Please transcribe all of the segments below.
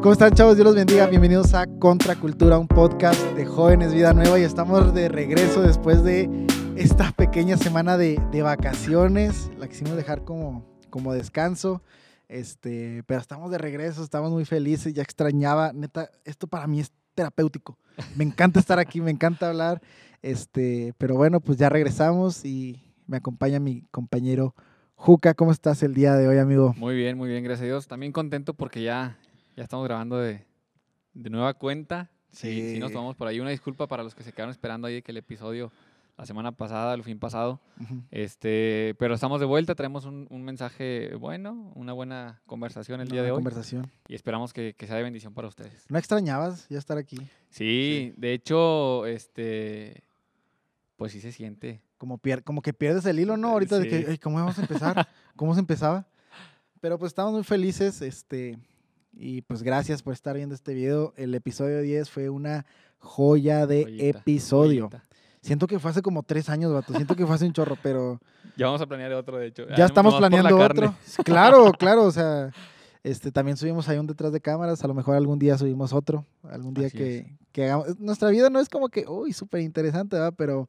¿Cómo están, chavos? Dios los bendiga. Bienvenidos a Contracultura, un podcast de jóvenes Vida Nueva. Y estamos de regreso después de esta pequeña semana de, de vacaciones. La quisimos dejar como, como descanso. Este, pero estamos de regreso, estamos muy felices. Ya extrañaba, neta, esto para mí es terapéutico. Me encanta estar aquí, me encanta hablar. Este, pero bueno, pues ya regresamos y me acompaña mi compañero Juca. ¿Cómo estás el día de hoy, amigo? Muy bien, muy bien, gracias a Dios. También contento porque ya, ya estamos grabando de, de nueva cuenta. Sí. Si nos tomamos por ahí una disculpa para los que se quedaron esperando ahí que el episodio la semana pasada, el fin pasado. este, pero estamos de vuelta, traemos un, un, mensaje bueno, una buena conversación el día de hoy. conversación. Y esperamos que, que, sea de bendición para ustedes. ¿No extrañabas ya estar aquí? Sí, sí. de hecho, este, pues sí se siente. Como, pier como que pierdes el hilo, ¿no? Ahorita sí. de que, ¿cómo vamos a empezar? ¿Cómo se empezaba? Pero pues estamos muy felices, este, y pues gracias por estar viendo este video. El episodio 10 fue una joya de joyita, episodio. Joyita. Siento que fue hace como tres años, vato. Siento que fue hace un chorro, pero. Ya vamos a planear otro, de hecho. Ya, ya estamos planeando otro. Claro, claro. O sea, este, también subimos ahí un detrás de cámaras. A lo mejor algún día subimos otro. Algún día que, que, hagamos. Nuestra vida no es como que, uy, súper interesante, ¿verdad? Pero,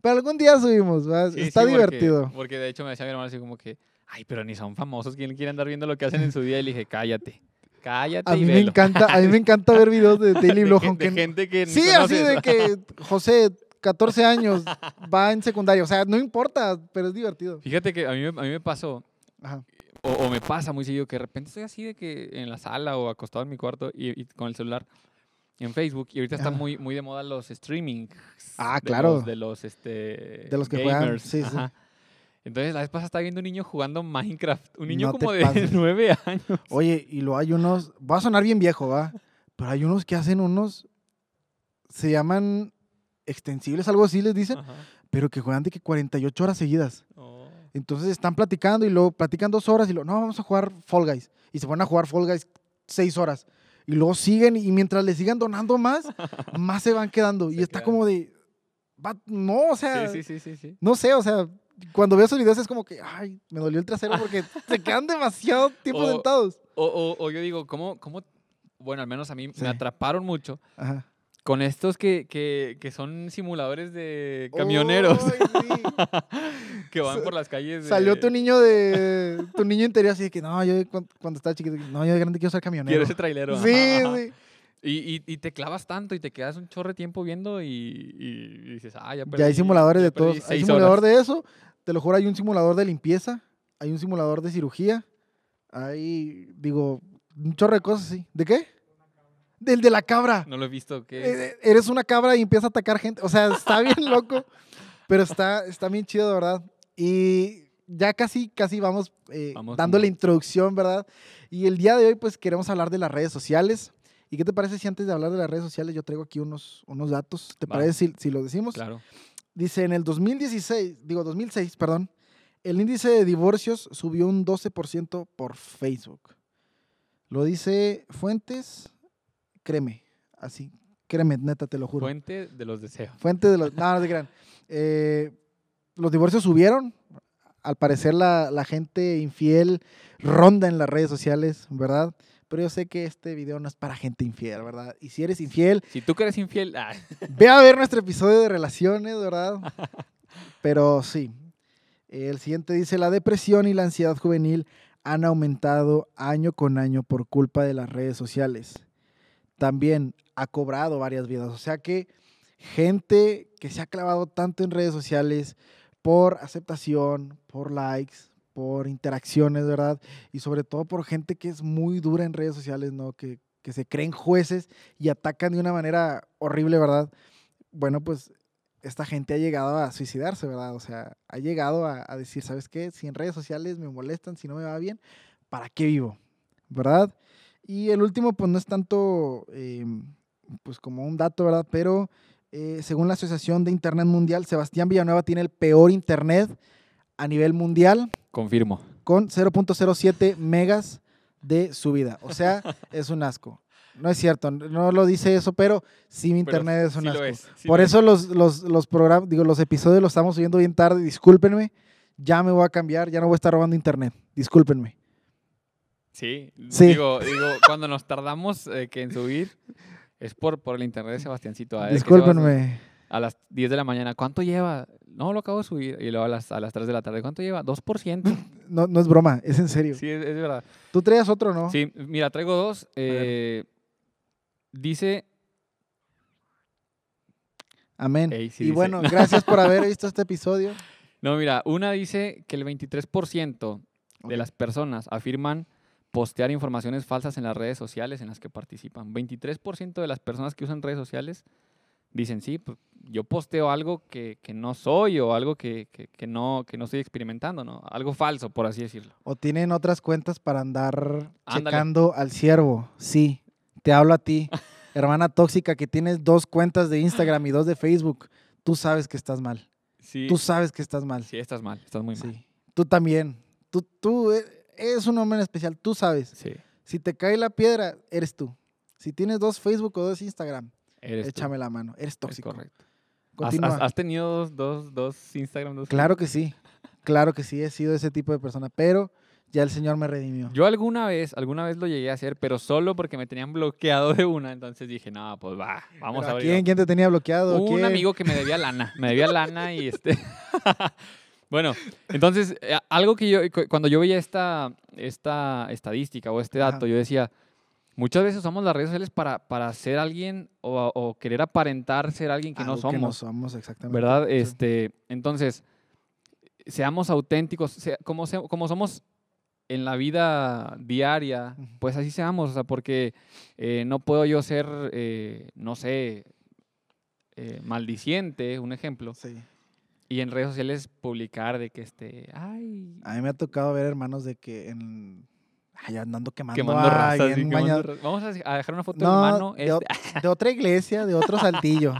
pero algún día subimos, ¿verdad? Sí, Está sí, divertido. Porque, porque, de hecho me decía mi hermano así como que, ay, pero ni son famosos. ¿Quién quiere andar viendo lo que hacen en su día? Y le dije, cállate. Cállate a mí y me encanta a mí me encanta ver videos de Daily Vlog de, gente que sí así de que José 14 años, va en secundaria. O sea, no importa, pero es divertido. Fíjate que a mí, a mí me pasó, o, o, me pasa muy seguido, que de repente estoy así de que en la sala o acostado en mi cuarto y, y con el celular en Facebook. Y ahorita están muy, muy de moda los streaming. Ah, claro. De los, de los, este, de los que gamers. juegan. Sí, sí. Entonces, la vez pasada estaba viendo un niño jugando Minecraft. Un niño no como de nueve años. Oye, y lo hay unos. Va a sonar bien viejo, ¿va? Pero hay unos que hacen unos. Se llaman extensibles, algo así les dicen, Ajá. pero que juegan de que 48 horas seguidas. Oh. Entonces están platicando y luego platican dos horas y luego, no, vamos a jugar Fall Guys. Y se ponen a jugar Fall Guys seis horas. Y luego siguen y mientras le sigan donando más, más se van quedando. Se y está quedan. como de, no, o sea, sí, sí, sí, sí, no sé, o sea, cuando veo esos videos es como que, ay, me dolió el trasero porque se quedan demasiado tiempo o, sentados. O, o, o, yo digo, ¿cómo, ¿cómo? Bueno, al menos a mí sí. me atraparon mucho. Ajá con estos que, que, que, son simuladores de camioneros. Oh, sí. que van por las calles. De... Salió tu niño de. tu niño interior así de que no, yo cuando, cuando estaba chiquito, no, yo de grande quiero ser camionero. Quiero ese trailero. Sí, sí. Y, y, y, te clavas tanto y te quedas un chorro de tiempo viendo y, y dices, ah, ya perdí, Ya hay simuladores ya de todos. Hay simulador horas. de eso. Te lo juro, hay un simulador de limpieza. Hay un simulador de cirugía. Hay, digo, un chorro de cosas así. ¿De qué? Del de la cabra. No lo he visto. ¿qué? Eh, eres una cabra y empieza a atacar gente. O sea, está bien loco. Pero está, está bien chido, de verdad. Y ya casi, casi vamos, eh, vamos dando la introducción, ¿verdad? Y el día de hoy, pues queremos hablar de las redes sociales. ¿Y qué te parece si antes de hablar de las redes sociales yo traigo aquí unos, unos datos? ¿Te Va. parece si, si lo decimos? Claro. Dice, en el 2016, digo 2006, perdón, el índice de divorcios subió un 12% por Facebook. Lo dice Fuentes, créeme, así, créeme, neta, te lo juro. Fuente de los deseos. Fuente de los, no, no se crean. Eh, los divorcios subieron, al parecer la, la, gente infiel ronda en las redes sociales, ¿verdad? Pero yo sé que este video no es para gente infiel, ¿verdad? Y si eres infiel... Si tú que eres infiel... Ah. Ve a ver nuestro episodio de relaciones, ¿verdad? Pero sí. El siguiente dice, la depresión y la ansiedad juvenil han aumentado año con año por culpa de las redes sociales también ha cobrado varias vidas. O sea que gente que se ha clavado tanto en redes sociales por aceptación, por likes, por interacciones, ¿verdad? Y sobre todo por gente que es muy dura en redes sociales, ¿no? Que, que se creen jueces y atacan de una manera horrible, ¿verdad? Bueno, pues esta gente ha llegado a suicidarse, ¿verdad? O sea, ha llegado a, decir, ¿sabes qué? Si en redes sociales me molestan, si no me va bien, ¿para qué vivo? ¿Verdad? Y el último, pues no es tanto eh, pues como un dato, ¿verdad? Pero eh, según la Asociación de Internet Mundial, Sebastián Villanueva tiene el peor Internet a nivel mundial. Confirmo. Con 0.07 megas de subida. O sea, es un asco. No es cierto, no lo dice eso, pero sí mi internet pero es un sí asco. Lo es, sí Por lo eso es. los, los, los programas, digo, los episodios los estamos subiendo bien tarde, discúlpenme. Ya me voy a cambiar, ya no voy a estar robando internet. Discúlpenme. Sí, Sí. Digo, digo, cuando nos tardamos eh, que en subir es por, por el internet de Sebastiancito. ¿eh? Discúlpenme. A las 10 de la mañana, ¿cuánto lleva? No, lo acabo de subir. Y luego a las, a las 3 de la tarde, ¿cuánto lleva? 2%. No, no es broma, es en serio. Sí, es, es verdad. Tú traías otro, ¿no? Sí, mira, traigo dos. eh, dice, Amén. Ey, sí y dice. bueno, gracias por haber visto este episodio. no, mira, una dice que el 23% de las personas afirman postear informaciones falsas en las redes sociales en las que participan. 23% de las personas que usan redes sociales dicen, sí, pues, yo posteo algo que, que no soy o algo que, que- que no, que no estoy experimentando, ¿no? Algo falso, por así decirlo. O tienen otras cuentas para andar Ándale. checando al siervo. Sí, te hablo a ti, hermana tóxica, que tienes dos cuentas de Instagram y dos de Facebook. Tú sabes que estás mal. Sí, Tú sabes que estás mal. sí estás mal, estás muy mal. Sí. Tú también. Tú, tú eh, eres un hombre en especial. Tú sabes. Sí, Si te cae la piedra, eres tú. Si tienes dos Facebook o dos Instagram, eres tú. échame la mano. Eres Es tóxico. correcto. ¿Has, Continúa. has- has tenido dos, dos, dos Instagram? Dos Claro que sí. Claro que sí, he sido ese tipo de persona. Pero ya el Señor me redimió. Yo alguna vez, alguna vez lo llegué a hacer, pero solo porque me tenían bloqueado de una, entonces dije, no, pues va, vamos Pero a ver. ¿Quién, ¿Quién te tenía bloqueado? Un ¿Quién? amigo que me debía lana, me debía lana y este... bueno, entonces, eh, algo que yo, cu- cuando yo veía esta, esta estadística o este dato, Ajá. yo decía, muchas veces usamos las redes sociales para, para ser alguien o, o querer aparentar ser alguien que no somos. no somos, exactamente. ¿verdad? Sí. Este, entonces, seamos auténticos, sea- como, se- como somos en la vida diaria, pues así seamos, o sea, porque eh, no puedo yo ser, eh, no sé, eh, maldiciente, un ejemplo, Sí. y en redes sociales publicar de que este, ay, A mí me ha tocado ver hermanos de que en... Ay, andando quemando, quemando a razas. alguien, y quemando bañado- ra- Vamos a dejar una foto No, de, este- ot- de otra iglesia, de otro saltillo.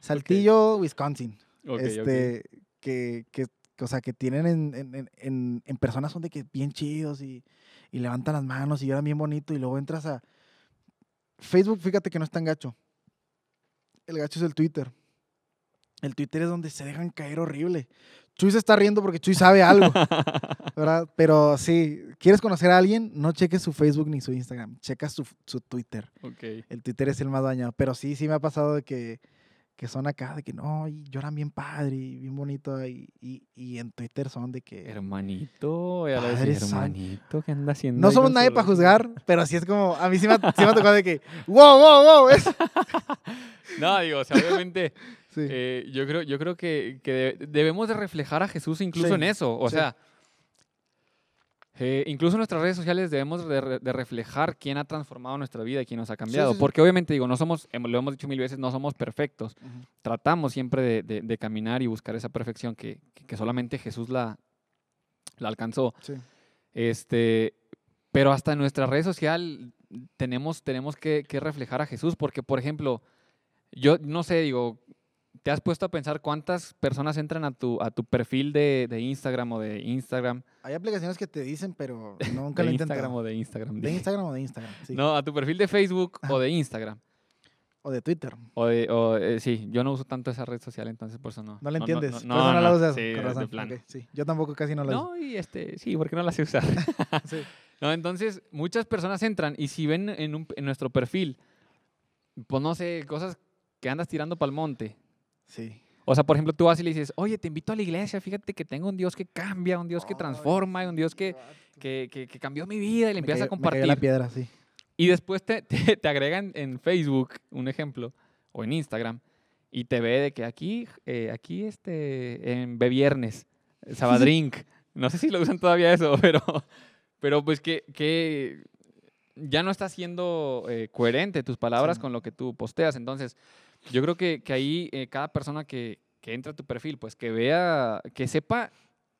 Saltillo, Wisconsin. Ok, ok. este, Que, que, que, o sea, que tienen en, en- en- en, en personas son de que bien chidos y, y levantan las manos y lloran bien bonito y luego entras a Facebook, fíjate que no es tan gacho. El gacho es el Twitter. El Twitter es donde se dejan caer horrible. Chuy se está riendo porque Chuy sabe algo, ¿verdad? Pero sí, ¿quieres conocer a alguien? No cheques su Facebook ni su Instagram, checa su, su Twitter. Ok. El Twitter es el más dañado. Pero sí, sí me ha pasado de que, que son acá, de que no, y lloran bien padre y bien bonito. Y, y, y en Twitter son de que. Hermanito, ya Padre hermanito, ¿qué anda haciendo? No somos nadie para juzgar, pero así es como. A mí sí me, ha- sí me ha tocado de que. ¡Wow, wow, wow! es- No, digo, o sea, obviamente, Sí. eh, yo creo, yo creo que, que de- debemos de reflejar a Jesús incluso Sí, en eso. O sí. sea, eh, incluso en nuestras redes sociales debemos de, re- de reflejar quién ha transformado nuestra vida y quién nos ha cambiado. sí, sí. Porque obviamente, digo, no somos, lo hemos dicho mil veces, no somos perfectos. Tratamos siempre de, de- de caminar y buscar esa perfección que, que- solamente Jesús la, la alcanzó. Este, pero hasta en nuestra red social tenemos, tenemos que, que reflejar a Jesús, porque, por ejemplo, yo no sé, digo, ¿te has puesto a pensar cuántas personas entran a tu, a tu perfil de, de Instagram o de Instagram? Hay aplicaciones que te dicen, pero nunca de lo he Instagram intentado. o de Instagram. De. Instagram o de Instagram. Sí. No, a tu perfil de Facebook o de Instagram. O de Twitter. O de, o, eh, sí, yo no uso tanto esa red social, entonces por eso no. No la entiendes. No, eso no, no, la usas. sí, con razón. plano. ok, sí. Yo tampoco casi no la uso. No, y este, sí, porque no la sé usar. Sí. No, entonces muchas personas entran y si ven en, un- en nuestro perfil, pues no sé, cosas que andas tirando para el monte. Sí. O sea, por ejemplo, tú vas y le dices, oye, te invito a la iglesia, fíjate que tengo un Dios que cambia, un Dios que transforma, un Dios que, que, que- que cambió mi vida y le empiezas a cayó- me compartir. la piedra, sí. Y después te, te, te agregan en Facebook, un ejemplo, o en Instagram, y te ve de que aquí, eh, aquí este, en Viernes, Sabadrink, no sé si lo usan todavía eso, pero, pero pues que, que ya no está siendo eh, coherente tus palabras Sí. con lo que tú posteas. Entonces, yo creo que, que ahí eh, cada persona que, que entra a tu perfil, pues que vea, que sepa,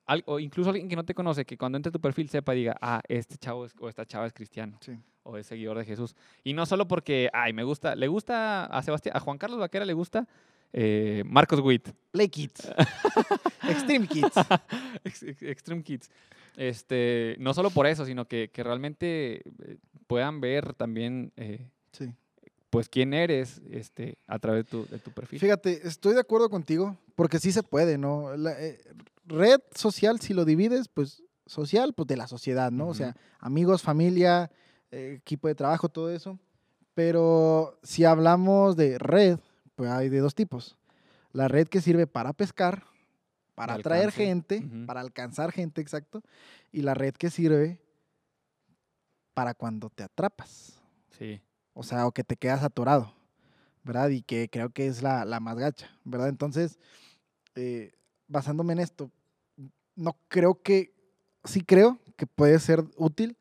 al- o incluso alguien que no te conoce, que cuando entre a tu perfil sepa y diga, ah, este chavo es- o esta chava es cristiano Sí. o es seguidor de Jesús. Y no solo porque, ay, me gusta, le gusta a Sebastián, a Juan Carlos Vaquera le gusta eh, Marcos Witt, Play Kids. Extreme Kids. Ex- ex- Extreme Kids. Este, no solo por eso, sino que, que realmente eh, puedan ver también, eh, Sí. Pues, quién eres este, a través de tu, de tu perfil. Fíjate, estoy de acuerdo contigo, porque sí se puede, ¿no? La, eh, red social, si lo divides, pues social, pues de la sociedad, ¿no? O Ujú. sea, amigos, familia, eh, equipo de trabajo, todo eso. Pero si hablamos de red, pues hay de dos tipos. La red que sirve para pescar, para atraer gente, Ujú. para alcanzar gente, exacto. Y la red que sirve para cuando te atrapas. Sí. O sea, o que te quedas atorado, ¿verdad? Y que creo que es la, la más gacha, ¿verdad? Entonces, eh, basándome en esto, no creo que, sí creo que puede ser útil,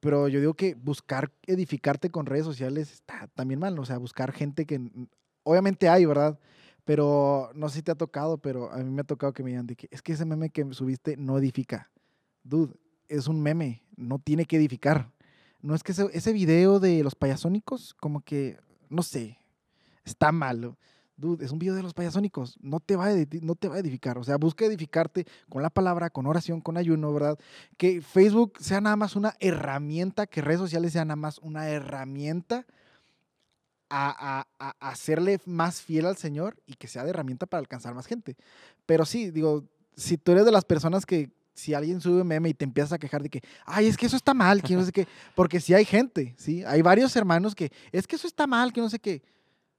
pero yo digo que buscar edificarte con redes sociales está también mal, o sea, buscar gente que obviamente hay, ¿verdad? Pero no sé si te ha tocado, pero a mí me ha tocado que me digan de que es que ese meme que subiste no edifica. Dude, es un meme, no tiene que edificar. No es que ese, video de los payasónicos, como que, no sé, está malo. Dude, es un video de los payasónicos, no te va a, no te va a edificar. O sea, busca edificarte con la palabra, con oración, con ayuno, ¿verdad? Que Facebook sea nada más una herramienta, que redes sociales sean nada más una herramienta a- a- a hacerle más fiel al Señor y que sea de herramienta para alcanzar más gente. Pero sí, digo, si tú eres de las personas que si alguien sube un meme y te empiezas a quejar de que, ay, es que eso está mal, que no sé qué, porque sí hay gente, ¿sí? Hay varios hermanos que, es que eso está mal, que no sé qué.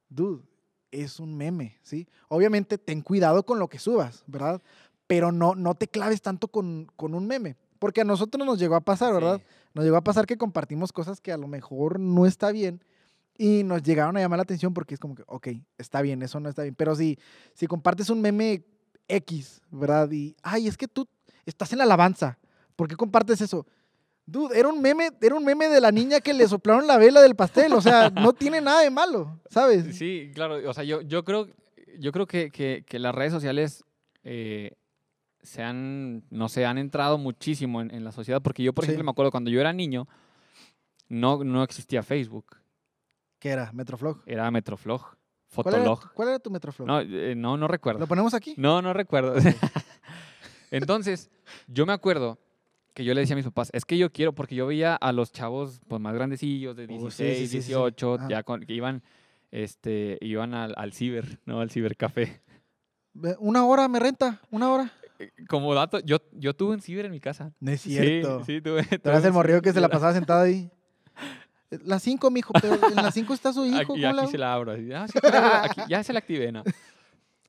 Dude, es un meme, ¿sí? Obviamente ten cuidado con lo que subas, ¿verdad? Pero no, no te claves tanto con, con un meme, porque a nosotros nos llegó a pasar, ¿verdad? Sí. Nos llegó a pasar que compartimos cosas que a lo mejor no está bien y nos llegaron a llamar la atención porque es como que, ok, está bien, eso no está bien. Pero si, si compartes un meme X, ¿verdad? Y, ay, es que tú estás en la alabanza, ¿por qué compartes eso? Dude, era un meme, era un meme de la niña que le soplaron la vela del pastel, o sea, no tiene nada de malo, ¿sabes? Sí, claro. O sea, yo, yo creo, yo creo que, que- que las redes sociales eh, se han, no sé, han entrado muchísimo en, en la sociedad. Porque yo, por Sí. ejemplo, me acuerdo cuando yo era niño, no, no existía Facebook. ¿Qué era? ¿Metroflog? Era Metroflog, ¿Cuál era, Fotolog. cuál era tu Metroflog? No, eh, no, no recuerdo. ¿Lo ponemos aquí? No, no recuerdo. Entonces, yo me acuerdo que yo le decía a mis papás, es que yo quiero, porque yo veía a los chavos pues, más grandecillos, de Oh, sí, 16, sí, sí, sí, sí. 18, Ajá. ya con- que iban, este, iban al, al ciber, ¿no? Al cibercafé. Una hora me renta, una hora. Eh, Como dato, yo, yo tuve un ciber en mi casa. No es Sí, cierto. Sí, tuve. Tú tuve el morrillo que se la sí, pasaba sentado ahí. Las cinco, mijo, pero en las cinco está su hijo. Aquí, ¿cómo y aquí hago? se la abro. así, "Ah, sí, la- aquí- ya se la activé, ¿no?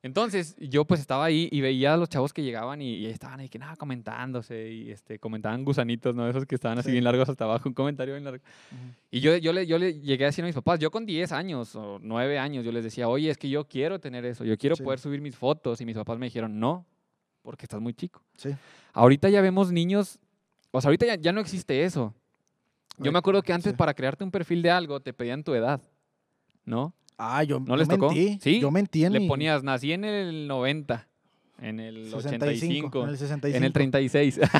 Entonces, yo pues estaba ahí y veía a los chavos que llegaban y, y estaban ahí que nada, comentándose y este, comentaban gusanitos, ¿no? Esos que estaban así Sí. bien largos hasta abajo, un comentario bien largo. Ujú. Y yo, yo, le, yo le llegué a decir a mis papás, yo con 10 años o 9 años, yo les decía, oye, es que yo quiero tener eso, yo quiero Sí. poder subir mis fotos. Y mis papás me dijeron, no, porque estás muy chico. Sí. Ahorita ya vemos niños, o sea, ahorita ya, ya no existe eso. Yo me acuerdo que antes para crearte un perfil de algo te pedían tu edad, ¿no? Ah, yo, ¿No yo les tocó? mentí. Sí, Yo mentí en Le mi ponías, nací en el 90, en el 85, en el 65. en el 36.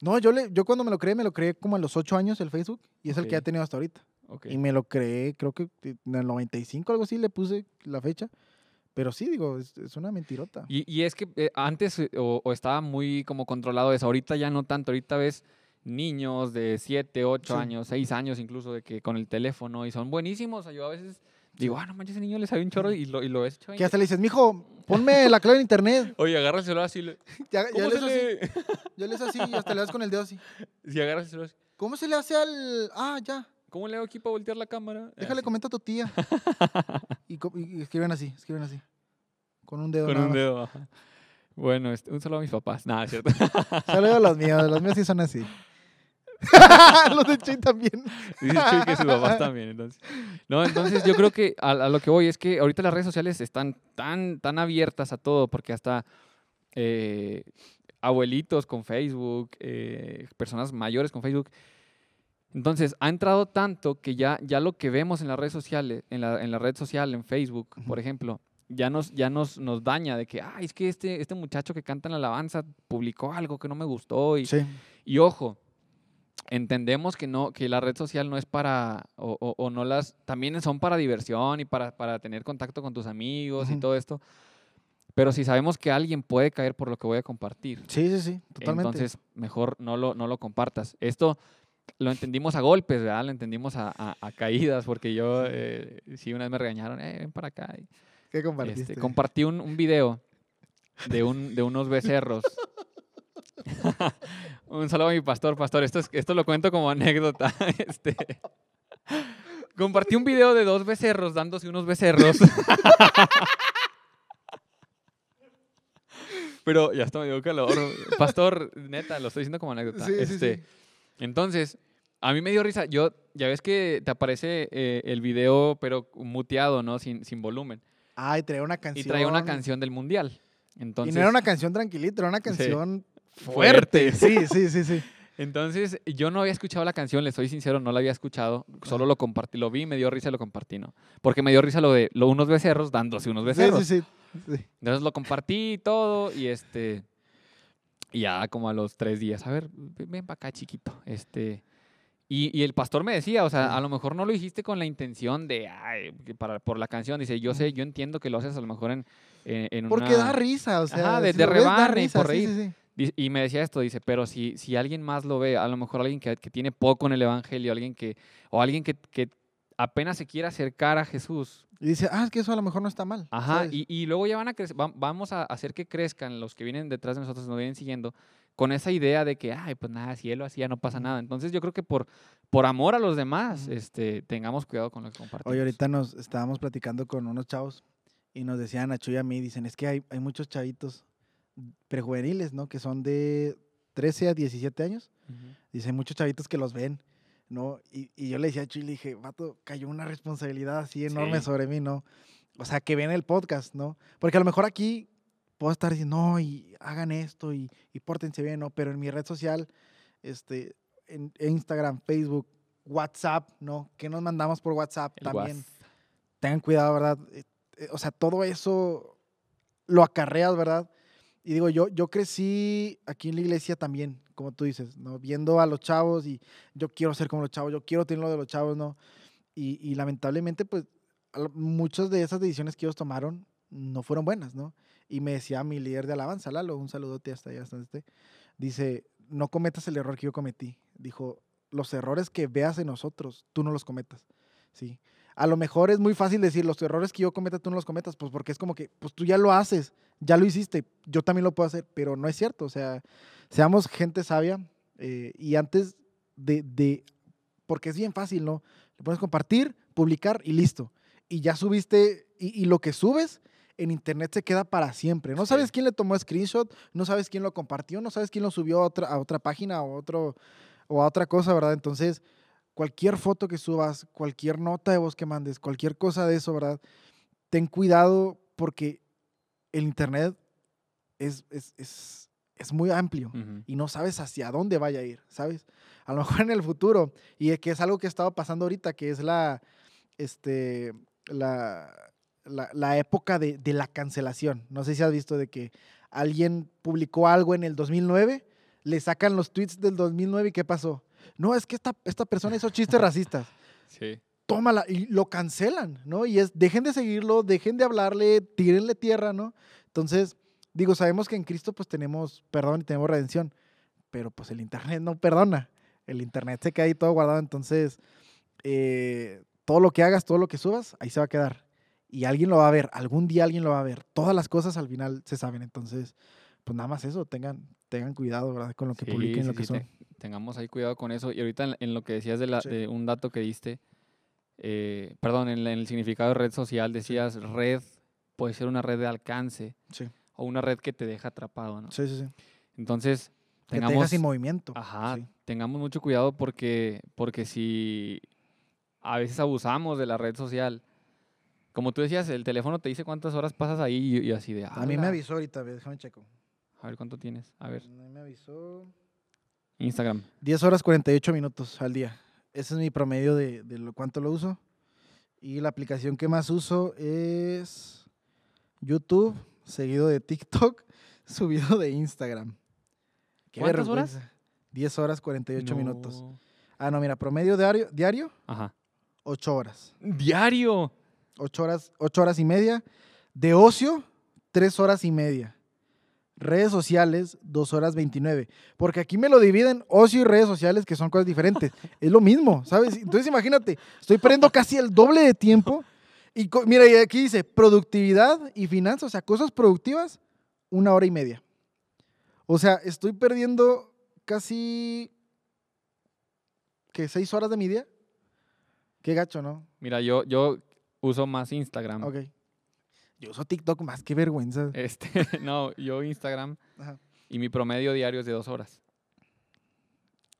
No, yo, le, yo cuando me lo creé, me lo creé como a los 8 años el Facebook y es el que he tenido hasta ahorita. Y me lo creé, creo que en el 95, algo así, le puse la fecha. Pero sí, digo, es, es una mentirota. Y, y es que eh, antes eh, o, o estaba muy como controlado eso, ahorita ya no tanto, ahorita ves niños de 7, 8 Sí. años, 6 años incluso, de que con el teléfono y son buenísimos. O sea, yo a veces digo, ah, no manches, ese niño le sabe un chorro y lo, y lo ves. Que hasta le dices, mijo, ponme la clave en internet. Oye, agarra el celular así, le- Ya, ya ¿cómo le se haces así, le...? ya le así y hasta le das con el dedo así. Si agarras el celular así, ¿Cómo se le hace al...? Ah, ya. ¿cómo le hago aquí para voltear la cámara? Déjale Así, comentar a tu tía. y, escriben así, escriben así. Con un dedo Con nada un más. dedo, ajá. Bueno, este, un saludo a mis papás. Nada, cierto. Saludos a los míos, los míos sí son así. los de Chuy también. Dice Chuy que sus papás también, entonces. No, entonces yo creo que a, a lo que voy es que ahorita las redes sociales están tan, tan abiertas a todo, porque hasta eh, abuelitos con Facebook, eh, personas mayores con Facebook. Entonces, ha entrado tanto que ya, ya lo que vemos en las redes sociales, en la, en la red social, en Facebook, por ejemplo, ya nos, ya nos, nos daña de que, ay, es que este, este muchacho que canta en la alabanza publicó algo que no me gustó y, Sí. y ojo, entendemos que no, que la red social no es para, o, o- o no las, también son para diversión y para, para tener contacto con tus amigos y Ujú. todo esto. Pero si sabemos que alguien puede caer por lo que voy a compartir, Sí, sí, sí, totalmente. entonces mejor no lo, no lo compartas. Esto lo entendimos a golpes, ¿verdad? Lo entendimos a, a- a caídas, porque yo, eh, sí, una vez me regañaron, eh, ven para acá. y, ¿Qué este, compartiste? compartí un, un video de, un, de unos becerros. Un saludo a mi pastor, pastor. Esto, es- esto lo cuento como anécdota. Este, compartí un video de dos becerros dándose unos becerros. Pero ya hasta me dio calor. Pastor, neta, lo estoy diciendo como anécdota. Sí, Este, sí. Entonces, a mí me dio risa. Yo, ya ves que te aparece eh, el video, pero muteado, ¿no? Sin, sin volumen. Ay, traía una canción. Y traía una canción del mundial. Entonces, y no era una canción tranquilita, era una canción fuerte. Sí, sí, sí, sí. Entonces, yo no había escuchado la canción, le soy sincero, no la había escuchado, solo lo compartí, lo vi, me dio risa y lo compartí, ¿no? Porque me dio risa lo de lo, unos becerros dándose unos becerros. Sí, sí, sí. sí. Entonces lo compartí y todo, y este, y ya como a los tres días, a ver, ven, para acá, chiquito, este, y, y el pastor me decía, o sea, Sí. a lo mejor no lo dijiste con la intención de, ay, para, por la canción, dice, yo sé, yo entiendo que lo haces a lo mejor en, en, en Porque una... da risa, o sea. Ajá, de- si de da y por sí, reír. sí, sí. Dice- Y me decía esto, dice, pero si, si alguien más lo ve, a lo mejor alguien que, que tiene poco en el Evangelio, alguien que, o alguien que, que apenas se quiere acercar a Jesús, Y dice, ah, es que eso a lo mejor no está mal. ajá, y, y luego ya van a crecer, va- vamos a hacer que crezcan los que vienen detrás de nosotros, nos vienen siguiendo, con esa idea de que, ay, pues nada, si él lo hacía, no pasa nada. Entonces yo creo que por, por amor a los demás, este, tengamos cuidado con lo que compartimos. Oye, ahorita nos estábamos platicando con unos chavos y nos decían a Chuy y a mí, dicen, es que hay, hay muchos chavitos prejuveniles, ¿no? Que son de 13 a 17 años. Ujú. Dicen, muchos chavitos que los ven, ¿no? Y, y yo le decía a Chuy, le dije, vato, cayó una responsabilidad así enorme Sí. sobre mí, ¿no? O sea, que ven el podcast, ¿no? Porque a lo mejor aquí puedo estar diciendo, no, y hagan esto y, y pórtense bien, ¿no? Pero en mi red social, este, en Instagram, Facebook, WhatsApp, ¿no? ¿Qué nos mandamos por WhatsApp El también? tengan cuidado, ¿verdad? Eh, eh, O sea, todo eso lo acarreas, ¿verdad? Y digo, yo, yo crecí aquí en la iglesia también, como tú dices, ¿no? Viendo a los chavos y yo quiero ser como los chavos, yo quiero tener lo de los chavos, ¿no? Y, y lamentablemente, pues, muchas de esas decisiones que ellos tomaron no fueron buenas, ¿no? Y me decía mi líder de alabanza, Lalo, un saludote hasta allá, hasta esté. Dice, no cometas el error que yo cometí. Dijo, los errores que veas en nosotros, tú no los cometas, ¿sí? A lo mejor es muy fácil decir, los errores que yo cometa, tú no los cometas, pues porque es como que, pues tú ya lo haces, ya lo hiciste, yo también lo puedo hacer, pero no es cierto, o sea, seamos gente sabia eh, y antes de, de, porque es bien fácil, ¿no? Le puedes compartir, publicar y listo. Y ya subiste, y, y lo que subes en internet se queda para siempre. No sabes quién le tomó screenshot, no sabes quién lo compartió, no sabes quién lo subió a otra, a otra página o, otro, o a otra cosa, ¿verdad? Entonces, cualquier foto que subas, cualquier nota de voz que mandes, cualquier cosa de eso, ¿verdad? Ten cuidado porque el internet es, es, es, es muy amplio y no sabes hacia dónde vaya a ir, ¿sabes? A lo mejor en el futuro, y es que es algo que ha estado pasando ahorita, que es la, este, la, la, la época de, de la cancelación. No sé si has visto de que alguien publicó algo en el 2009, le sacan los tweets del 2009 y ¿qué pasó? No, es que esta, esta persona hizo chistes racistas. Sí. Tómala y lo cancelan, ¿no? Y es, dejen de seguirlo, dejen de hablarle, tírenle tierra, ¿no? Entonces, digo, sabemos que en Cristo pues tenemos perdón y tenemos redención, pero pues el Internet no perdona. El Internet se queda ahí todo guardado, entonces eh, todo lo que hagas, todo lo que subas, ahí se va a quedar. Y alguien lo va a ver, algún día alguien lo va a ver. Todas las cosas al final se saben, entonces, pues nada más eso, tengan, tengan cuidado, ¿verdad? Con lo que Sí, publiquen, sí, lo que sí, son. Te- tengamos ahí cuidado con eso. Y ahorita en, en lo que decías de, la, Sí. de un dato que diste, eh, perdón, en, el significado de red social decías red puede ser una red de alcance Sí, o una red que te deja atrapado, ¿no? sí, sí. sí. Entonces, Que te deja tengamos, sin movimiento. ajá, tengamos mucho cuidado porque, porque si a veces abusamos de la red social, como tú decías, el teléfono te dice cuántas horas pasas ahí y, y así de... A mí me avisó ahorita, déjame checo. A ver cuánto tienes. A ver, me avisó. Instagram. 10 horas 48 minutos al día. Ese es mi promedio de, de lo, cuánto lo uso. Y la aplicación que más uso es YouTube, seguido de TikTok, subido de Instagram. Qué ¿Cuántas horas? vergüenza. 10 horas 48 minutos. No. Ah, no, mira, promedio diario, diario Ajá. 8 horas. Diario. 8 horas, 8 horas y media. De ocio, 3 horas y media. Redes sociales, 2 horas 29. Porque aquí me lo dividen ocio y redes sociales, que son cosas diferentes. es lo mismo, ¿sabes? Entonces imagínate, estoy perdiendo casi el doble de tiempo. Y mira, y aquí dice productividad y finanzas, o sea, cosas productivas, una hora y media. O sea, estoy perdiendo casi. ¿Qué? ¿Seis horas de mi día? Qué gacho, ¿no? Mira, yo, yo uso más Instagram. Ok. Yo uso TikTok más, qué vergüenza. Este, no, yo Instagram Ajá. y mi promedio diario es de dos horas.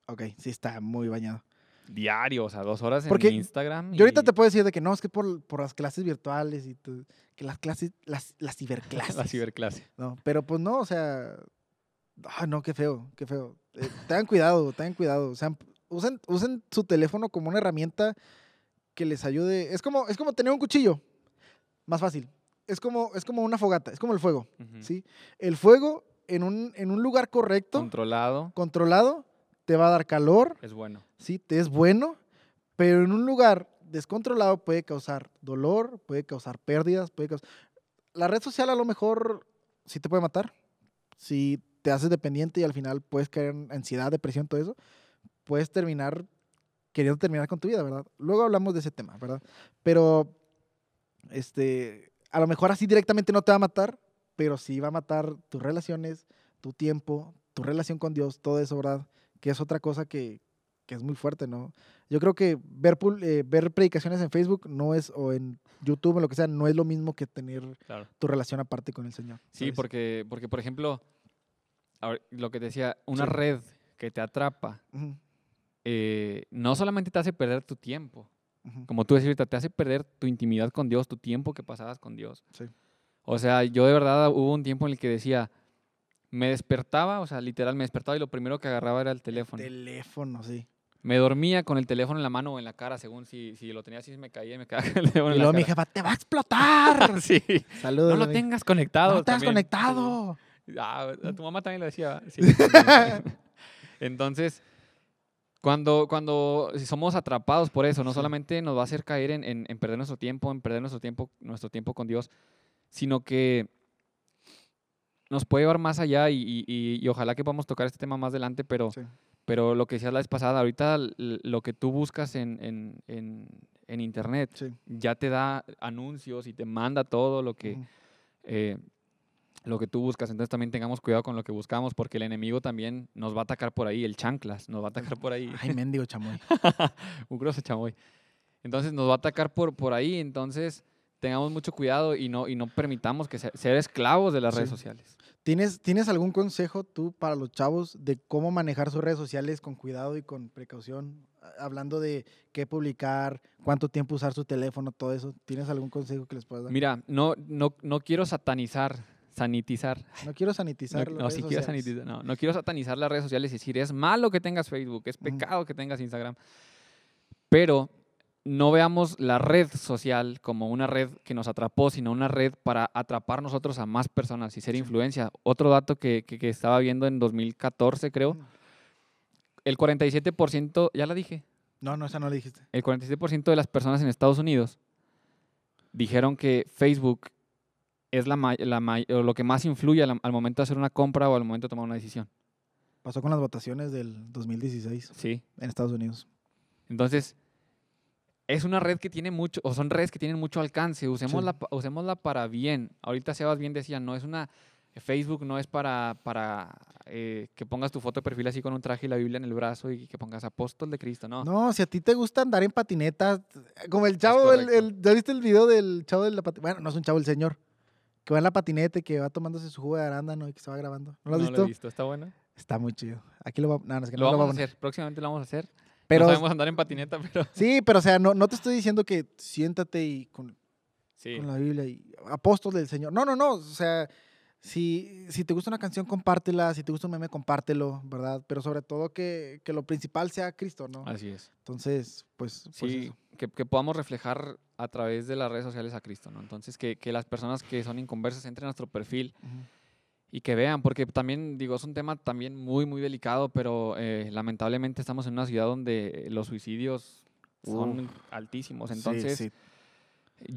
Ok, sí está muy bañado. Diario, o sea, dos horas en Instagram. Yo ahorita te puedo decir de que no, es que por, por las clases virtuales y tu- que las clases, las, las ciberclases. La ciberclase. No, pero pues no, o sea. Ah, no, qué feo, qué feo. Eh, tengan cuidado, tengan cuidado. O sea, usen, usen su teléfono como una herramienta que les ayude. Es como, es como tener un cuchillo. Más fácil. Es como, es como una fogata, es como el fuego. ¿sí? El fuego en un, en un lugar correcto, Controlado controlado, te va a dar calor, es bueno. ¿sí? Te es bueno, pero en un lugar descontrolado puede causar dolor, puede causar pérdidas, puede causar... La red social a lo mejor sí te puede matar, si te haces dependiente y al final puedes caer en ansiedad, depresión, todo eso, puedes terminar queriendo terminar con tu vida, ¿verdad? Luego hablamos de ese tema, ¿verdad? Pero, este, a lo mejor así directamente no te va a matar, pero sí va a matar tus relaciones, tu tiempo, tu relación con Dios, todo eso, ¿verdad? Que es otra cosa que, que es muy fuerte, ¿no? Yo creo que ver, eh, ver predicaciones en Facebook no es, o en YouTube o lo que sea, no es lo mismo que tener Claro. tu relación aparte con el Señor. Sí, porque, porque, por ejemplo, lo que te decía, una Sí. red que te atrapa, eh, no solamente te hace perder tu tiempo, como tú decías ahorita, te hace perder tu intimidad con Dios, tu tiempo que pasabas con Dios. Sí. O sea, yo de verdad hubo un tiempo en el que decía, me despertaba, o sea, literal me despertaba y lo primero que agarraba era el teléfono. Teléfono, sí. Me dormía con el teléfono en la mano o en la cara, según si, si lo tenía así, me caía y me quedaba con el teléfono Y en luego mi la jefa, te va a explotar. cara. sí. Saludos. No lo amigo. tengas conectado. No te has también. conectado. Sí. Ah, a tu mamá también lo decía. Sí. Entonces, cuando, cuando somos atrapados por eso, no Sí. solamente nos va a hacer caer en, en- en perder nuestro tiempo, en perder nuestro tiempo, nuestro tiempo con Dios, sino que nos puede llevar más allá y, y- y- y ojalá que podamos tocar este tema más adelante, pero, Sí. pero lo que decías la vez pasada, ahorita lo que tú buscas en, en- internet Sí. ya te da anuncios y te manda todo lo que, eh, lo que tú buscas. Entonces también tengamos cuidado con lo que buscamos, porque el enemigo también nos va a atacar por ahí, el chanclas nos va a atacar por ahí, Ay, mendigo chamoy. un grosso chamoy. Entonces nos va a atacar por, por ahí, entonces tengamos mucho cuidado y no, y no permitamos que se- ser esclavos de las redes Sí. sociales. ¿Tienes, ¿Tienes algún consejo tú para los chavos de cómo manejar sus redes sociales con cuidado y con precaución? Hablando de qué publicar, cuánto tiempo usar su teléfono, todo eso. ¿Tienes algún consejo que les puedas dar? Mira, no, no, no quiero satanizar, sanitizar. No quiero No, sanitizar las no, redes sí quiero sanitizar, no, no quiero satanizar las redes sociales y decir, es malo que tengas Facebook, es pecado que tengas Instagram. Pero no veamos la red social como una red que nos atrapó, sino una red para atrapar nosotros a más personas y ser influencia. Otro dato que, que- que estaba viendo en 2014, creo, el 47%, ya la dije, No, no, esa no la dijiste. el 47% de las personas en Estados Unidos dijeron que Facebook es la, lo que más influye al, al momento de hacer una compra o al momento de tomar una decisión. Pasó con las votaciones del 2016 Sí. en Estados Unidos. Entonces, es una red que tiene mucho, o son redes que tienen mucho alcance, usémosla, pa- usémosla para bien. Ahorita Sebas bien decía, no es una, Facebook no es para, para eh, que pongas tu foto de perfil así con un traje y la Biblia en el brazo y que pongas apóstol de Cristo, no. No, si a ti te gusta andar en patinetas, como el chavo, el- ¿ya viste el video del chavo de la patineta? Bueno, no es un chavo, el señor, que va en la patineta y que va tomándose su jugo de arándano y que se va grabando. ¿No lo has No visto? he visto, está bueno. Está muy chido. Aquí lo va, no, no, es que Lo no lo vamos a hacer, próximamente lo vamos a hacer. Pero, no sabemos andar en patineta, pero sí, pero o sea, no, no te estoy diciendo que siéntate y con, sí. con la Biblia y apóstol del Señor. No, no, no. O sea, si, si te gusta una canción, compártela. Si te gusta un meme, compártelo, ¿verdad? Pero sobre todo que, que lo principal sea Cristo, ¿no? Así es. Entonces, pues, pues Sí, eso. Que, que podamos reflejar a través de las redes sociales a Cristo, ¿no? Entonces, que, que las personas que son inconversas entren a nuestro perfil Ujú. y que vean, porque también, digo, es un tema también muy, muy delicado, pero eh, lamentablemente estamos en una ciudad donde los suicidios son altísimos. Sí, Entonces, sí.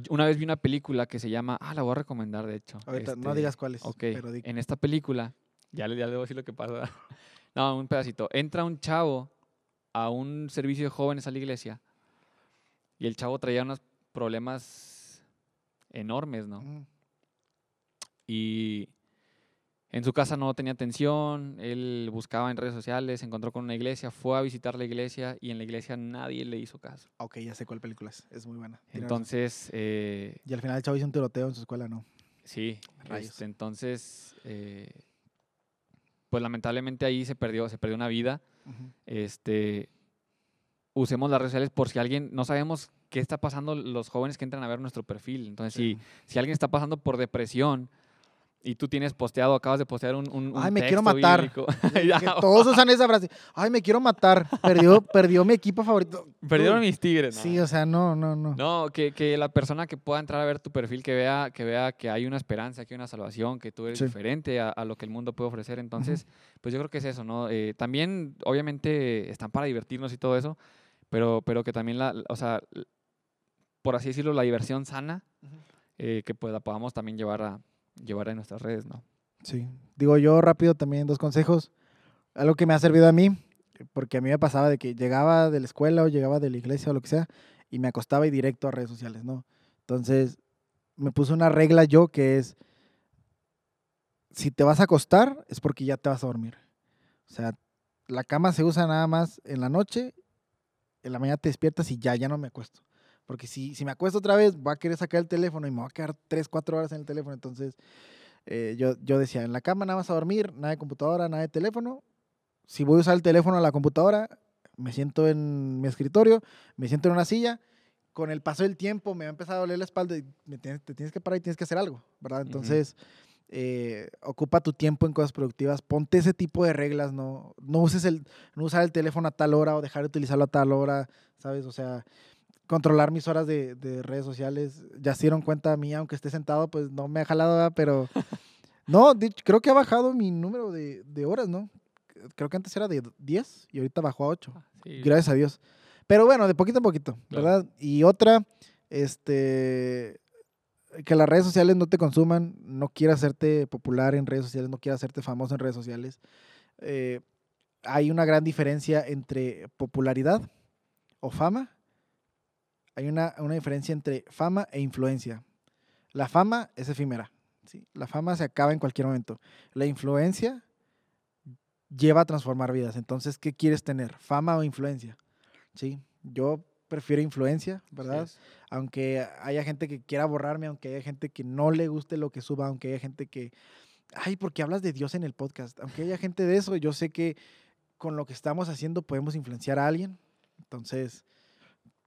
una vez vi una película que se llama, ah, la voy a recomendar, de hecho. Ahorita no este, digas cuáles. Ok, Pero en esta película, ya le, ya le a decir lo que pasa. no, un pedacito. Entra un chavo a un servicio de jóvenes a la iglesia y el chavo traía unos problemas enormes, ¿no? Y En su casa no tenía atención, él buscaba en redes sociales, se encontró con una iglesia, fue a visitar la iglesia y en la iglesia nadie le hizo caso. Ok, ya sé cuál película es. Es muy buena. Entonces, eh, Y al final el chavo hizo un tiroteo en su escuela, ¿no? sí, este, entonces, eh, pues lamentablemente ahí se perdió, se perdió una vida. Este, usemos las redes sociales por si alguien, no sabemos qué está pasando los jóvenes que entran a ver nuestro perfil. Entonces, Sí. si, si alguien está pasando por depresión y tú tienes posteado, acabas de postear un, un, un Ay, me quiero texto matar. Que ya, todos usan esa frase. Ay, me quiero matar. Perdió, perdió mi equipo favorito. perdieron mis tigres. ¿no? Sí, o sea, no, no, no. No, que, que la persona que pueda entrar a ver tu perfil, que vea, que vea que hay una esperanza, que hay una salvación, que tú eres Sí. diferente a, a lo que el mundo puede ofrecer. Entonces, pues yo creo que es eso, ¿no? Eh, también, obviamente, están para divertirnos y todo eso, pero, pero que también, la, o sea, por así decirlo, la diversión sana, eh, que pues la podamos también llevar a, llevar a nuestras redes, ¿no? Sí. Digo yo rápido también dos consejos. Algo que me ha servido a mí, porque a mí me pasaba de que llegaba de la escuela o llegaba de la iglesia o lo que sea y me acostaba y directo a redes sociales, ¿no? Entonces, me puse una regla yo que es, si te vas a acostar es porque ya te vas a dormir. O sea, la cama se usa nada más en la noche, en la mañana te despiertas y ya, ya no me acuesto. Porque si, si me acuesto otra vez, voy a querer sacar el teléfono y me voy a quedar 3, 4 horas en el teléfono. Entonces, eh, yo, yo decía, en la cama nada más a dormir, nada de computadora, nada de teléfono. Si voy a usar el teléfono a la computadora, me siento en mi escritorio, me siento en una silla. Con el paso del tiempo me va a empezar a doler la espalda y me tienes- te tienes que parar y tienes que hacer algo, ¿verdad? Entonces, eh, ocupa tu tiempo en cosas productivas, ponte ese tipo de reglas, no, no uses el, no usar el teléfono a tal hora o dejar de utilizarlo a tal hora, ¿sabes? O sea, controlar mis horas de, de redes sociales. Ya se dieron cuenta a mí, aunque esté sentado, pues no me ha jalado, ¿verdad? pero no, de creo que ha bajado mi número de, de horas, ¿no? Creo que antes era de 10 y ahorita bajó a 8. Sí, Gracias a Dios. Pero bueno, de poquito en poquito, Claro. ¿verdad? Y otra, este, que las redes sociales no te consuman, no quieras hacerte popular en redes sociales, no quieras hacerte famoso en redes sociales. Eh, hay una gran diferencia entre popularidad o fama. Hay una, una diferencia entre fama e influencia. La fama es efímera. ¿sí? La fama se acaba en cualquier momento. La influencia lleva a transformar vidas. Entonces, ¿qué quieres tener? ¿Fama o influencia? Sí, yo prefiero influencia, ¿verdad? Aunque haya gente que quiera borrarme, aunque haya gente que no le guste lo que suba, aunque haya gente que, ay, porque hablas de Dios en el podcast, aunque haya gente de eso, yo sé que con lo que estamos haciendo podemos influenciar a alguien. Entonces,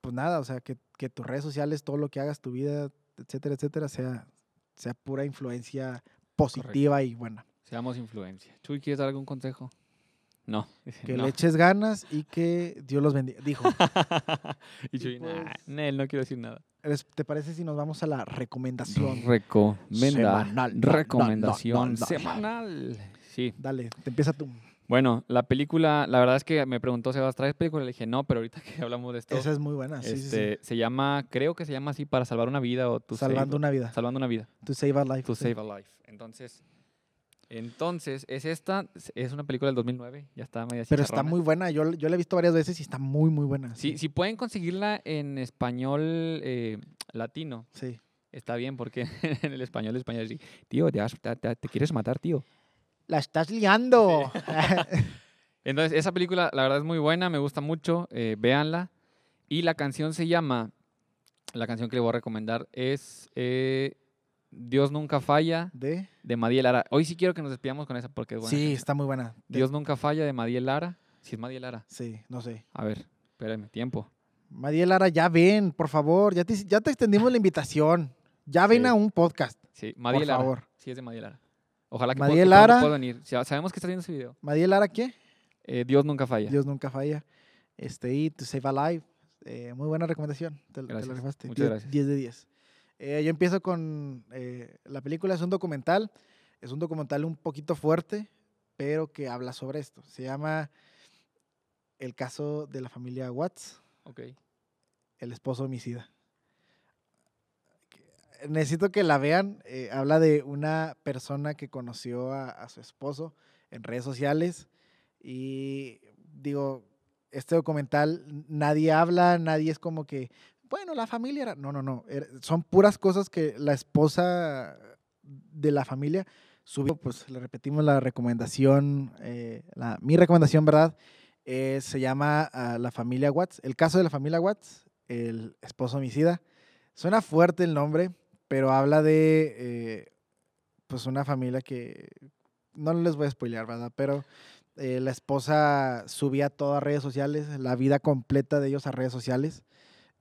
pues nada, o sea, que, que tus redes sociales, todo lo que hagas, tu vida, etcétera, etcétera, sea, sea pura influencia positiva y buena. Seamos influencia. Chuy, ¿quieres dar algún consejo? No. dice, Que no. le eches ganas y que Dios los bendiga. Dijo, y y Chuy, nah, pues- Nel, no quiero decir nada. ¿les- ¿te parece si nos vamos a la recomendación? Recomenda. Semanal. Recomendación semanal. Sí. Dale, te empieza tú. Bueno, la película, la verdad es que me preguntó Sebas, ¿traes película? Le dije, no, pero ahorita que hablamos de esto, Esa es muy buena, sí, sí, sí. este, se llama, creo que se llama así, para salvar una vida o tu Salvando una vida. salvando una vida. To save a life. To save a life. Entonces, entonces, es esta, es una película del 2009, ya está media Pero está muy buena. Yo, yo la he visto varias veces y está muy, muy buena. Sí, si pueden conseguirla en español eh, latino, Sí. está bien, porque en el español español sí, tío, te, has- te- te- te quieres matar, tío. La estás liando. Entonces, esa película, la verdad es muy buena, me gusta mucho, eh, véanla. Y la canción se llama, la canción que le voy a recomendar es eh, Dios nunca falla, de. de Madiel Lara. Hoy sí quiero que nos despidamos con esa porque es buena. Sí, canción. está muy buena. De- Dios nunca falla, de Madiel Lara. Si es Madiel Lara. Sí, no sé. A ver, espérame, tiempo. Madiel Lara, ya ven, por favor. Ya te, ya te extendimos la invitación. Ya ven Sí. a un podcast, Sí, por Madiel Lara. favor. Sí, es de Madiel Lara. Ojalá que, Madiel pueda, Lara. pueda venir. Sa- Sabemos que está viendo ese video. Madiel Lara, ¿qué? Eh, Dios nunca falla. Dios nunca falla. Este, y To Save a Life. Eh, muy buena recomendación. Te, te la rifaste. Muchas 10 gracias. 10 de 10. Eh, yo empiezo con eh, la película, es un documental. Es un documental un poquito fuerte, pero que habla sobre esto. Se llama El caso de la familia Watts, Ok. el esposo homicida. Necesito que la vean. eh, habla de una persona que conoció a, a su esposo en redes sociales. Y digo, este documental nadie habla, nadie es como que, bueno, la familia era. No, no, no. son puras cosas que la esposa de la familia subió, pues le repetimos la recomendación, eh, la, mi recomendación, ¿verdad? Eh, se llama ah, La familia Watts. El caso de la familia Watts, el esposo homicida. Suena fuerte el nombre, pero habla de eh, pues una familia que no les voy a spoilear, ¿verdad? Pero la esposa subía todo a redes sociales, la vida completa de ellos a redes sociales.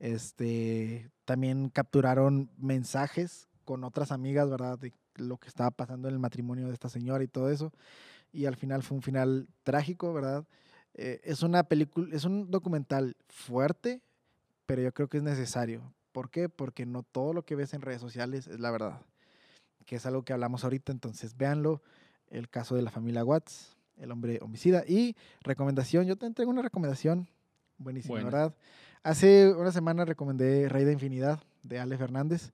Este, también capturaron mensajes con otras amigas, ¿verdad? De lo que estaba pasando en el matrimonio de esta señora y todo eso. Y al final fue un final trágico, ¿verdad? Eh, es una película, es un documental fuerte, pero yo creo que es necesario. ¿Por qué? Porque no todo lo que ves en redes sociales es la verdad, que es algo que hablamos ahorita, entonces véanlo, el caso de la familia Watts, el hombre homicida. Y recomendación, yo te entrego una recomendación buenísima, Buena. ¿verdad? Hace una semana recomendé Rey de Infinidad de Ale Fernández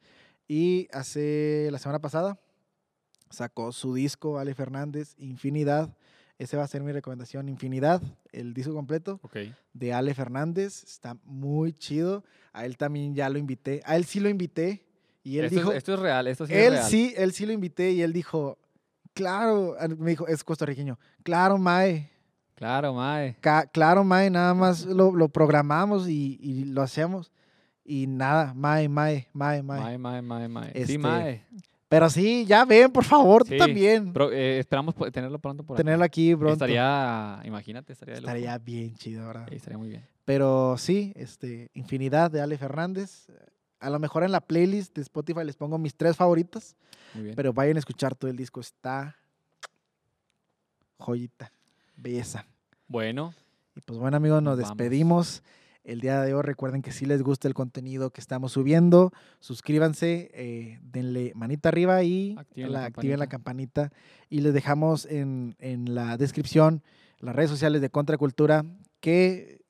y hace la semana pasada sacó su disco Ale Fernández, Infinidad. Ese va a ser mi recomendación, Infinidad, el disco completo Ok. de Ale Fernández. Está muy chido. A él también ya lo invité. A él sí lo invité. Y él Esto, dijo, es, esto es real, esto sí es él real. sí, él sí lo invité y él dijo, claro, me dijo, es costarriqueño, claro, Mae, Claro, mae. ca- claro, Mae, nada más lo, lo programamos y, y lo hacemos. Y nada, Mae, Mae, Mae, Mae. Mae, mae, mae, mae. Este, Sí, mae. Pero sí, ya ven, por favor, tú también. Pro- eh, esperamos tenerlo pronto por aquí. Tenerlo aquí pronto. Estaría, imagínate, estaría de. Estaría bien chido, ¿verdad? Sí, estaría muy bien. Pero sí, este, Infinidad de Ale Fernández. A lo mejor en la playlist de Spotify les pongo mis tres favoritos, Muy bien. pero vayan a escuchar todo el disco. Está joyita, belleza. Bueno, Y pues bueno, amigos, nos vamos. despedimos. El día de hoy recuerden que si les gusta el contenido que estamos subiendo, suscríbanse, eh, denle manita arriba y Activen la la, activen la campanita. Y les dejamos en, en la descripción las redes sociales de Contracultura, que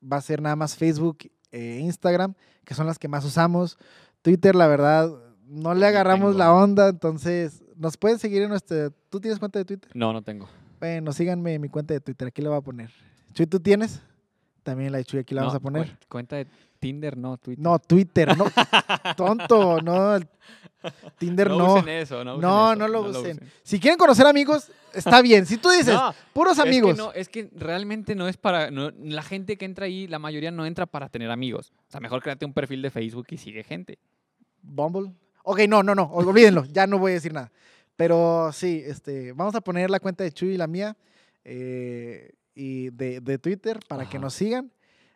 va a ser nada más Facebook e Instagram, que son las que más usamos. Twitter, la verdad, no le No agarramos la onda, entonces nos pueden seguir en nuestra... ¿Tú tienes cuenta de Twitter? no, no tengo. Bueno, síganme en mi cuenta de Twitter, aquí la voy a poner. Chuy, ¿tú tienes? También la de Chuy aquí la No, vamos a poner. cuen- Cuenta de Tinder, no, Twitter. No, Twitter, no. Tonto, no. Tinder no. usen eso, no usen No, eso, no lo usen. Si quieren conocer amigos, está bien. Si tú dices, No, puros es que amigos. no, es que realmente no es para. no- la gente que entra ahí, la mayoría no entra para tener amigos. O sea, mejor créate un perfil de Facebook y sigue gente. Bumble. Ok, no, no, no, olvídenlo, ya no voy a decir nada. Pero sí, este, vamos a poner la cuenta de Chuy y la mía eh, y de, de Twitter para que nos sigan.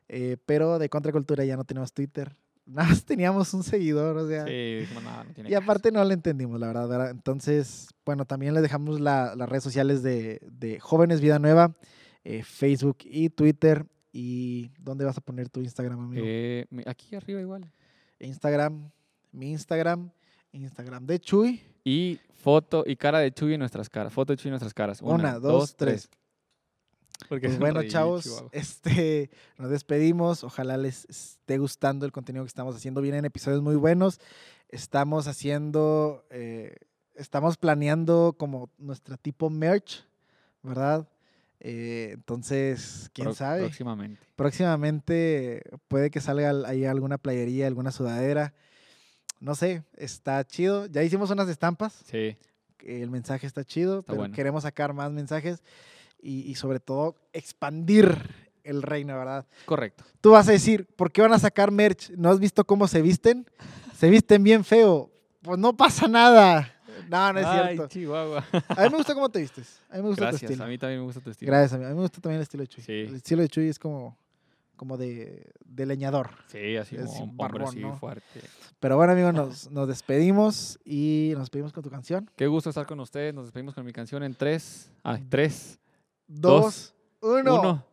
eh, pero de Contracultura ya no tenemos Twitter. Nada más teníamos un seguidor, o sea. Sí, dijimos, "No, no tiene Y caso". aparte no le entendimos, la verdad, ¿verdad? Entonces, bueno, también les dejamos la- las redes sociales de, de Jóvenes Vida Nueva, eh, Facebook y Twitter. ¿Y dónde vas a poner tu Instagram, amigo? Mi- aquí arriba igual. Instagram, mi Instagram, Instagram de Chuy. Y foto y cara de Chuy en nuestras caras. Foto de Chuy en nuestras caras. Una, Una, dos, tres. Porque Pues bueno, reír, chavos, Chihuahua. este, nos despedimos. Ojalá les esté gustando el contenido que estamos haciendo. Vienen episodios muy buenos. Estamos haciendo, eh, estamos planeando como nuestra tipo merch, ¿verdad? Eh, entonces, quién Pro- sabe. Próximamente. Próximamente puede que salga al- ahí alguna playería, alguna sudadera. No sé, está chido. Ya hicimos unas estampas. Sí. El mensaje está chido, Está pero bueno. queremos sacar más mensajes y, y sobre todo expandir el reino, ¿verdad? Correcto. Tú vas a decir, ¿por qué van a sacar merch? ¿No has visto cómo se visten? Se visten bien feo. Pues no pasa nada. No, no es Ay, cierto. Chihuahua. A mí me gusta cómo te vistes. A mí me gusta tu Gracias. estilo. A mí también me gusta tu estilo. Gracias, a mí. A mí me gusta también el estilo de Chuy. Sí. El estilo de Chuy es como, como de, de leñador. Sí, así Es un hombre barbón, así ¿no? fuerte. Pero bueno, amigos, nos, nos despedimos y nos despedimos con tu canción. Qué gusto estar con ustedes. Nos despedimos con mi canción en tres. Ay, tres, Dos, uno. uno.